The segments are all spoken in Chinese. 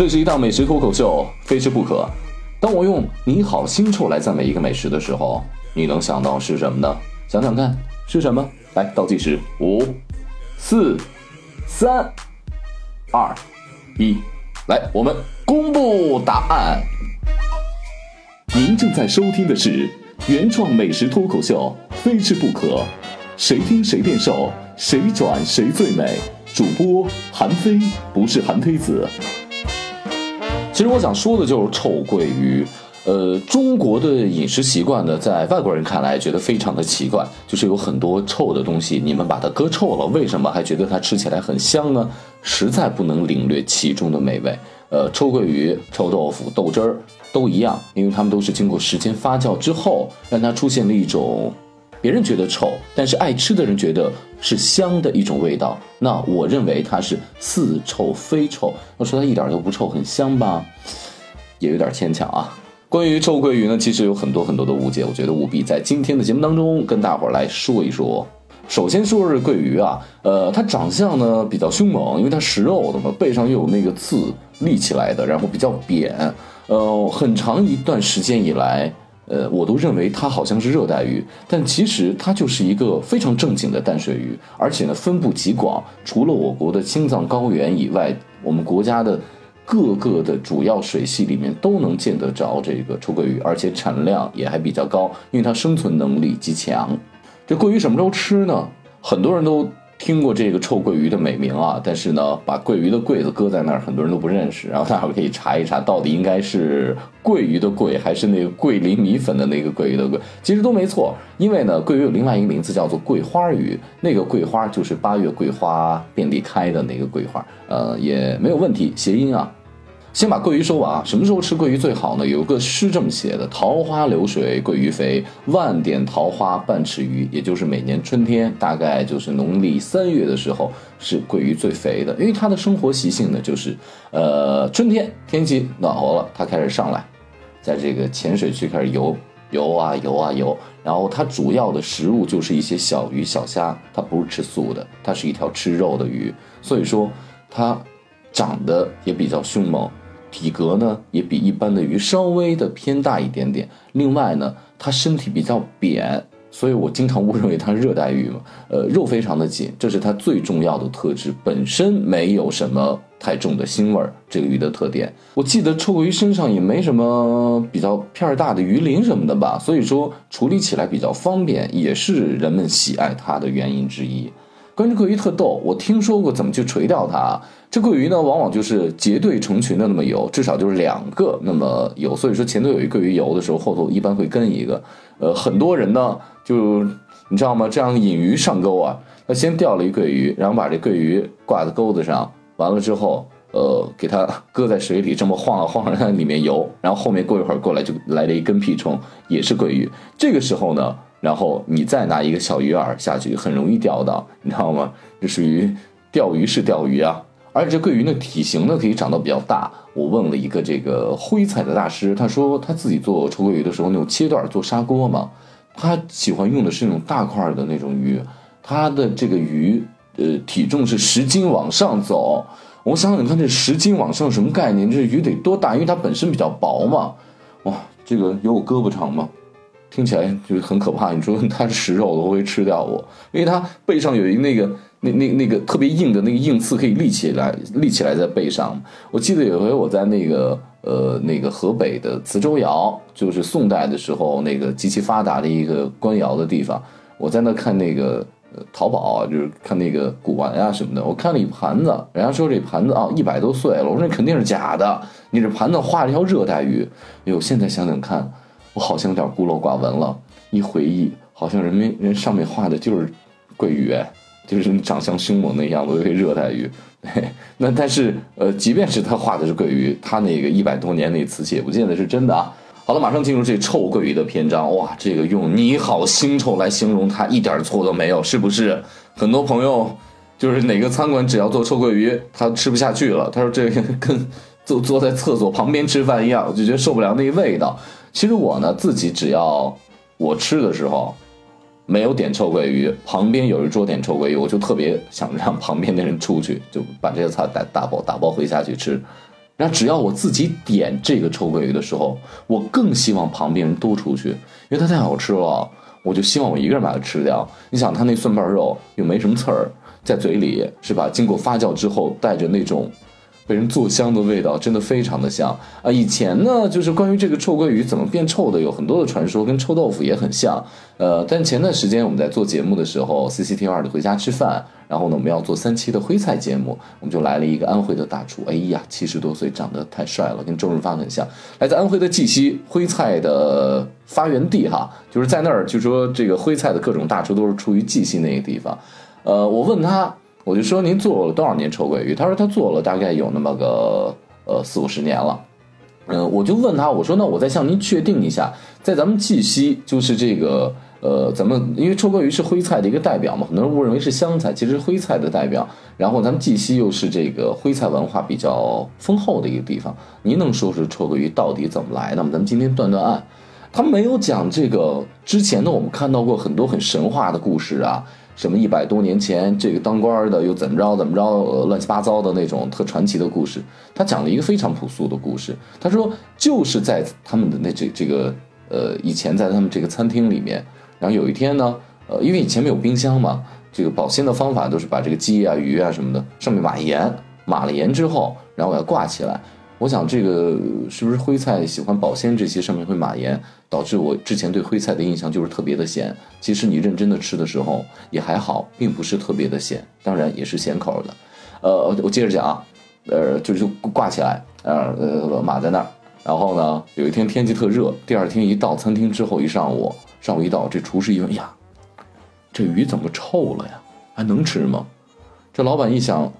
这是一档美食脱口秀，非吃不可。当我用“你好腥臭”来赞美一个美食的时候，你能想到是什么呢？想想看，是什么？来倒计时：五、四、三、二、一，来，我们公布答案。您正在收听的是原创美食脱口秀，非吃不可。谁听谁变瘦，谁转谁最美。主播韩非不是韩非子。其实我想说的就是臭鳜鱼。呃，中国的饮食习惯呢，在外国人看来觉得非常的奇怪，就是有很多臭的东西，你们把它搁臭了，为什么还觉得它吃起来很香呢？实在不能领略其中的美味。呃，臭鳜鱼、臭豆腐、豆汁儿都一样，因为它们都是经过时间发酵之后，让它出现了一种。别人觉得臭，但是爱吃的人觉得是香的一种味道。那我认为它是似臭非臭。要说它一点都不臭，很香吧，也有点牵强啊。关于臭鳜鱼呢，其实有很多很多的误解，我觉得务必在今天的节目当中跟大伙儿来说一说。首先说是鳜鱼啊，呃，它长相呢比较凶猛，因为它食肉的嘛，背上又有那个刺立起来的，然后比较扁。呃，很长一段时间以来。呃，我都认为它好像是热带鱼，但其实它就是一个非常正经的淡水鱼，而且呢分布极广，除了我国的青藏高原以外，我们国家的各个的主要水系里面都能见得着这个臭鳜鱼，而且产量也还比较高，因为它生存能力极强。这鳜鱼什么时候吃呢？很多人都。听过这个臭鳜鱼的美名啊，但是呢，把鳜鱼的“鳜”字搁在那儿，很多人都不认识。然后大伙可以查一查，到底应该是鳜鱼的“鳜”还是那个桂林米粉的那个鳜鱼的“鳜”？其实都没错，因为呢，鳜鱼有另外一个名字叫做桂花鱼，那个桂花就是八月桂花遍地开的那个桂花，呃，也没有问题，谐音啊。先把鳜鱼说完啊，什么时候吃鳜鱼最好呢？有个诗这么写的：“桃花流水鳜鱼肥，万点桃花半尺鱼。”也就是每年春天，大概就是农历三月的时候，是鳜鱼最肥的。因为它的生活习性呢，就是，呃，春天天气暖和了，它开始上来，在这个浅水区开始游游啊游啊游。然后它主要的食物就是一些小鱼小虾，它不是吃素的，它是一条吃肉的鱼。所以说它长得也比较凶猛。体格呢也比一般的鱼稍微的偏大一点点，另外呢，它身体比较扁，所以我经常误认为它是热带鱼嘛。呃，肉非常的紧，这是它最重要的特质，本身没有什么太重的腥味儿，这个鱼的特点。我记得臭鳜鱼身上也没什么比较片儿大的鱼鳞什么的吧，所以说处理起来比较方便，也是人们喜爱它的原因之一。关于鳜鱼特逗，我听说过怎么去垂钓它。这鳜鱼呢，往往就是结队成群的那么游，至少就是两个那么游。所以说前头有一鳜鱼游的时候，后头一般会跟一个。呃，很多人呢，就你知道吗？这样引鱼上钩啊，他先钓了一鳜鱼，然后把这鳜鱼挂在钩子上，完了之后，呃，给它搁在水里，这么晃啊晃啊在里面游。然后后面过一会儿过来就来了一根屁虫，也是鳜鱼。这个时候呢。然后你再拿一个小鱼饵下去，很容易钓到，你知道吗？这属于钓鱼式钓鱼啊！而且这鳜鱼的体型呢，可以长到比较大。我问了一个这个徽菜的大师，他说他自己做臭鳜鱼的时候，那种切段做砂锅嘛，他喜欢用的是那种大块的那种鱼。他的这个鱼，呃，体重是十斤往上走。我想想看，这十斤往上什么概念？这鱼得多大？因为它本身比较薄嘛。哇，这个有我胳膊长吗？听起来就是很可怕。你说它是食肉的，会不会吃掉我？因为它背上有一那个那那那个特别硬的那个硬刺，可以立起来，立起来在背上。我记得有回我在那个呃那个河北的磁州窑，就是宋代的时候那个极其发达的一个官窑的地方，我在那看那个淘宝啊，就是看那个古玩啊什么的。我看了一盘子，人家说这盘子啊一百多岁了，我说那肯定是假的。你这盘子画了一条热带鱼，哎呦，现在想想看。我好像有点孤陋寡闻了，一回忆，好像人们人上面画的就是鳜鱼，就是长相凶猛那样子，一热带鱼。那但是，呃，即便是他画的是鳜鱼，他那个一百多年那瓷器也不见得是真的啊。好了，马上进入这臭鳜鱼的篇章。哇，这个用“你好腥臭”来形容它一点错都没有，是不是？很多朋友就是哪个餐馆只要做臭鳜鱼，他吃不下去了。他说这个跟坐坐在厕所旁边吃饭一样，我就觉得受不了那味道。其实我呢，自己只要我吃的时候没有点臭鳜鱼，旁边有一桌点臭鳜鱼，我就特别想让旁边的人出去，就把这个菜打打包打包回家去吃。然后只要我自己点这个臭鳜鱼的时候，我更希望旁边人都出去，因为它太好吃了，我就希望我一个人把它吃掉。你想，它那蒜瓣肉又没什么刺儿，在嘴里是吧？经过发酵之后，带着那种。被人做香的味道真的非常的香啊！以前呢，就是关于这个臭鳜鱼怎么变臭的，有很多的传说，跟臭豆腐也很像。呃，但前段时间我们在做节目的时候，CCTV 二的回家吃饭，然后呢，我们要做三期的徽菜节目，我们就来了一个安徽的大厨。哎呀，七十多岁，长得太帅了，跟周润发很像。来自安徽的绩溪，徽菜的发源地哈，就是在那儿，就说这个徽菜的各种大厨都是出于绩溪那个地方。呃，我问他。我就说您做了多少年臭鳜鱼？他说他做了大概有那么个呃四五十年了。嗯，我就问他，我说那我再向您确定一下，在咱们绩溪，就是这个呃，咱们因为臭鳜鱼是徽菜的一个代表嘛，很多人误认为是湘菜，其实徽菜的代表。然后咱们绩溪又是这个徽菜文化比较丰厚的一个地方，您能说说臭鳜鱼到底怎么来的吗？咱们今天断断案。他没有讲这个之前呢，我们看到过很多很神话的故事啊。什么一百多年前，这个当官的又怎么着怎么着，呃，乱七八糟的那种特传奇的故事。他讲了一个非常朴素的故事。他说，就是在他们的那这这个呃以前在他们这个餐厅里面，然后有一天呢，呃，因为以前没有冰箱嘛，这个保鲜的方法都是把这个鸡啊、鱼啊什么的上面码盐，码了盐之后，然后给它挂起来。我想这个是不是徽菜喜欢保鲜这些上面会码盐，导致我之前对徽菜的印象就是特别的咸。其实你认真的吃的时候也还好，并不是特别的咸，当然也是咸口的。呃，我接着讲啊，呃，就是挂起来，呃呃码在那儿。然后呢，有一天天气特热，第二天一到餐厅之后一上午，上午一到，这厨师一问呀，这鱼怎么臭了呀？还能吃吗？这老板一想。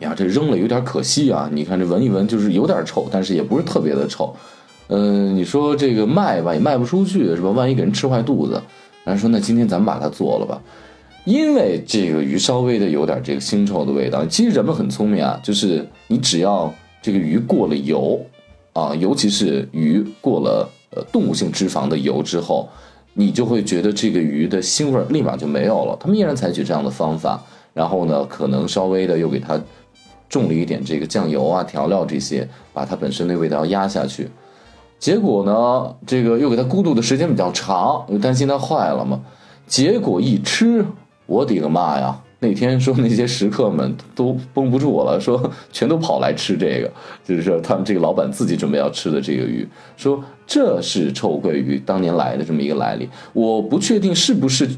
呀，这扔了有点可惜啊！你看这闻一闻就是有点臭，但是也不是特别的臭。嗯，你说这个卖吧也卖不出去是吧？万一给人吃坏肚子，然后说那今天咱们把它做了吧，因为这个鱼稍微的有点这个腥臭的味道。其实人们很聪明啊，就是你只要这个鱼过了油啊，尤其是鱼过了呃动物性脂肪的油之后，你就会觉得这个鱼的腥味立马就没有了。他们依然采取这样的方法，然后呢，可能稍微的又给它。重了一点这个酱油啊、调料这些，把它本身的味道压下去。结果呢，这个又给它咕嘟的时间比较长，又担心它坏了嘛。结果一吃，我的个妈呀！那天说那些食客们都绷不住我了，说全都跑来吃这个，就是说他们这个老板自己准备要吃的这个鱼，说这是臭鳜鱼当年来的这么一个来历。我不确定是不是。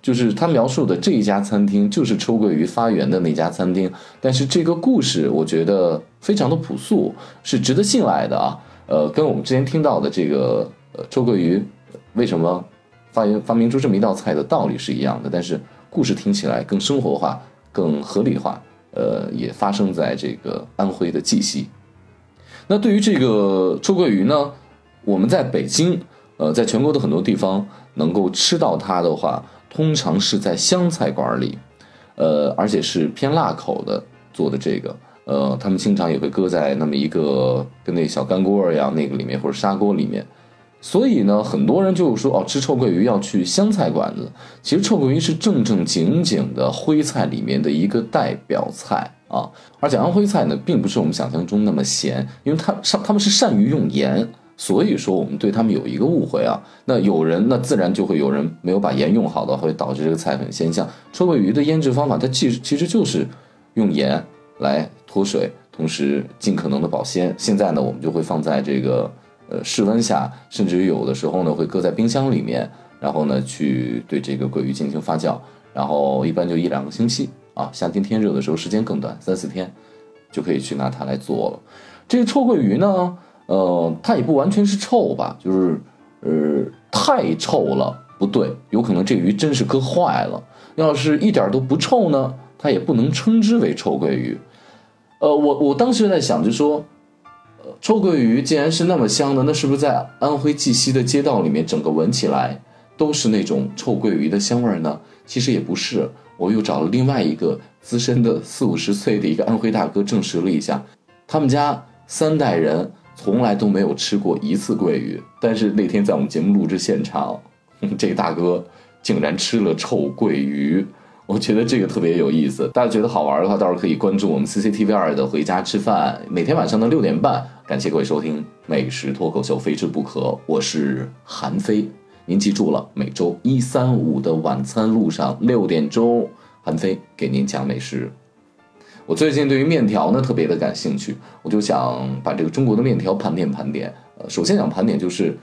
就是他描述的这一家餐厅，就是臭鳜鱼发源的那家餐厅。但是这个故事，我觉得非常的朴素，是值得信赖的啊。呃，跟我们之前听到的这个呃臭鳜鱼为什么发源发明出这么一道菜的道理是一样的。但是故事听起来更生活化、更合理化。呃，也发生在这个安徽的绩溪。那对于这个臭鳜鱼呢，我们在北京，呃，在全国的很多地方能够吃到它的话。通常是在湘菜馆里，呃，而且是偏辣口的做的这个，呃，他们经常也会搁在那么一个跟那小干锅一样那个里面或者砂锅里面，所以呢，很多人就说哦，吃臭鳜鱼要去湘菜馆子。其实臭鳜鱼是正正经经的徽菜里面的一个代表菜啊，而且安徽菜呢，并不是我们想象中那么咸，因为它善他们是善于用盐。所以说，我们对他们有一个误会啊。那有人，那自然就会有人没有把盐用好的，会导致这个菜很鲜。像臭鳜鱼的腌制方法，它其实其实就是用盐来脱水，同时尽可能的保鲜。现在呢，我们就会放在这个呃室温下，甚至于有的时候呢，会搁在冰箱里面，然后呢去对这个鳜鱼进行发酵，然后一般就一两个星期啊。夏天天热的时候，时间更短，三四天就可以去拿它来做了。这个臭鳜鱼呢？呃，它也不完全是臭吧，就是，呃，太臭了，不对，有可能这鱼真是搁坏了。要是一点都不臭呢，它也不能称之为臭鳜鱼。呃，我我当时在想，就说，呃，臭鳜鱼既然是那么香的，那是不是在安徽绩溪的街道里面，整个闻起来都是那种臭鳜鱼的香味呢？其实也不是，我又找了另外一个资深的四五十岁的一个安徽大哥证实了一下，他们家三代人。从来都没有吃过一次鳜鱼，但是那天在我们节目录制现场，这大哥竟然吃了臭鳜鱼，我觉得这个特别有意思。大家觉得好玩的话，到时候可以关注我们 CCTV 二的《回家吃饭》，每天晚上的六点半。感谢各位收听《美食脱口秀》，非吃不可。我是韩飞，您记住了，每周一、三、五的晚餐路上六点钟，韩飞给您讲美食。我最近对于面条呢特别的感兴趣，我就想把这个中国的面条盘点盘点。呃，首先想盘点就是。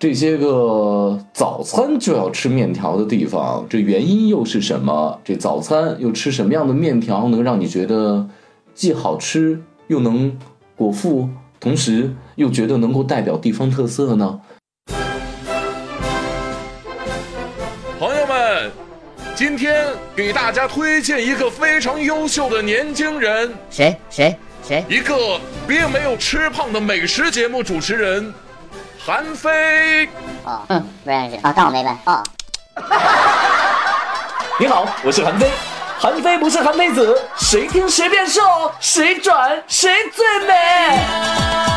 这些个早餐就要吃面条的地方，这原因又是什么？这早餐又吃什么样的面条能让你觉得既好吃又能果腹，同时又觉得能够代表地方特色呢？今天给大家推荐一个非常优秀的年轻人，谁谁谁？一个并没有吃胖的美食节目主持人。韩非，哦，嗯，不认识啊，当我没问哦。你好，我是韩非，韩非不是韩非子，谁听谁变瘦，谁转谁最美。